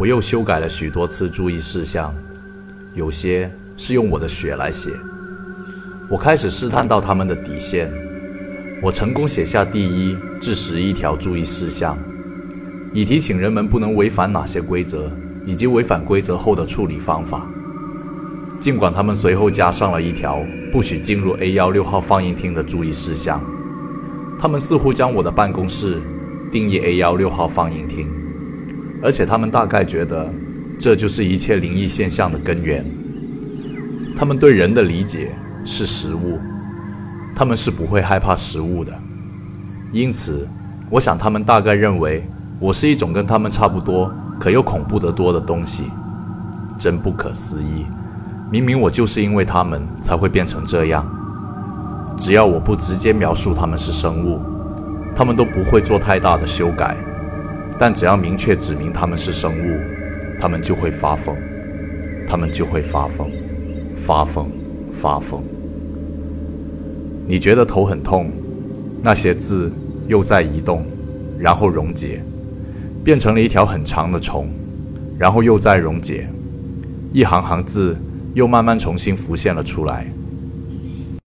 我又修改了许多次注意事项，有些是用我的血来写。我开始试探到他们的底线。我成功写下第一至十一条注意事项，以提醒人们不能违反哪些规则，以及违反规则后的处理方法。尽管他们随后加上了一条不许进入 A 幺六号放映厅的注意事项，他们似乎将我的办公室定义 A 幺六号放映厅。而且他们大概觉得，这就是一切灵异现象的根源。他们对人的理解是食物，他们是不会害怕食物的。因此，我想他们大概认为我是一种跟他们差不多，可又恐怖得多的东西。真不可思议！明明我就是因为他们才会变成这样。只要我不直接描述他们是生物，他们都不会做太大的修改。但只要明确指明他们是生物，他们就会发疯，他们就会发疯，发疯，发疯。你觉得头很痛，那些字又在移动，然后溶解，变成了一条很长的虫，然后又在溶解，一行行字又慢慢重新浮现了出来。